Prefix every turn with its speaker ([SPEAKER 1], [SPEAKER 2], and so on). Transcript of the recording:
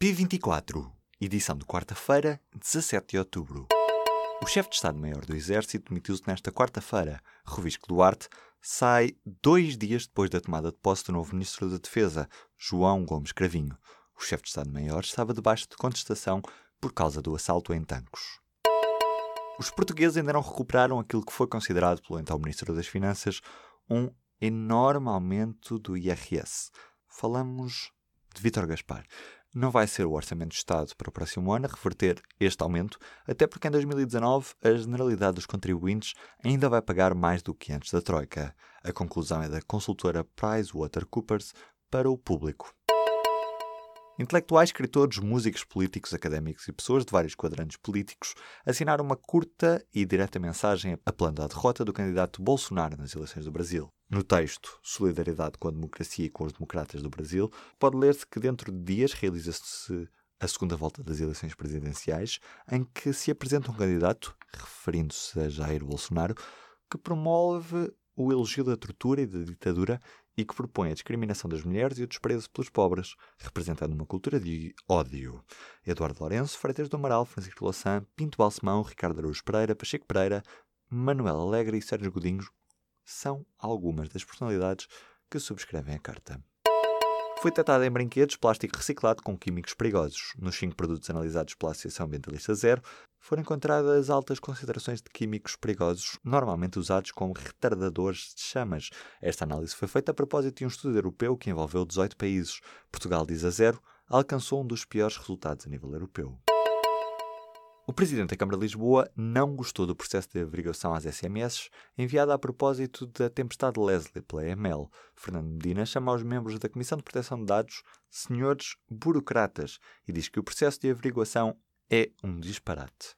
[SPEAKER 1] P24, edição de quarta-feira, 17 de outubro. O chefe de Estado-Maior do Exército demitiu-se nesta quarta-feira. Rovisco Duarte sai dois dias depois da tomada de posse do novo Ministro da Defesa, João Gomes Cravinho. O chefe de Estado-Maior estava debaixo de contestação por causa do assalto em Tancos. Os portugueses ainda não recuperaram aquilo que foi considerado pelo então Ministro das Finanças um enorme aumento do IRS. Falamos de Vítor Gaspar não vai ser o Orçamento de Estado para o próximo ano a reverter este aumento, até porque em 2019 a generalidade dos contribuintes ainda vai pagar mais do que antes da Troika. A conclusão é da consultora PricewaterhouseCoopers para o público. Intelectuais, escritores, músicos, políticos, académicos e pessoas de vários quadrantes políticos assinaram uma curta e direta mensagem apelando à derrota do candidato Bolsonaro nas eleições do Brasil. No texto Solidariedade com a Democracia e com os Democratas do Brasil, pode ler-se que dentro de dias realiza-se a segunda volta das eleições presidenciais, em que se apresenta um candidato, referindo-se a Jair Bolsonaro, que promove o elogio da tortura e da ditadura e que propõe a discriminação das mulheres e o desprezo pelos pobres, representando uma cultura de ódio. Eduardo Lourenço, Freitas do Amaral, Francisco Louçã, Pinto Balsemão, Ricardo Araújo Pereira, Pacheco Pereira, Manuel Alegre e Sérgio Godinhos são algumas das personalidades que subscrevem a carta. Foi detectada em brinquedos plástico reciclado com químicos perigosos. Nos cinco produtos analisados pela Associação Ambientalista Zero, foram encontradas altas concentrações de químicos perigosos, normalmente usados como retardadores de chamas. Esta análise foi feita a propósito de um estudo europeu que envolveu 18 países. Portugal, diz a zero, alcançou um dos piores resultados a nível europeu. O presidente da Câmara de Lisboa não gostou do processo de averiguação às SMS enviado a propósito da tempestade Leslie pela EML. Fernando Medina chama os membros da Comissão de Proteção de Dados senhores burocratas e diz que o processo de averiguação é um disparate.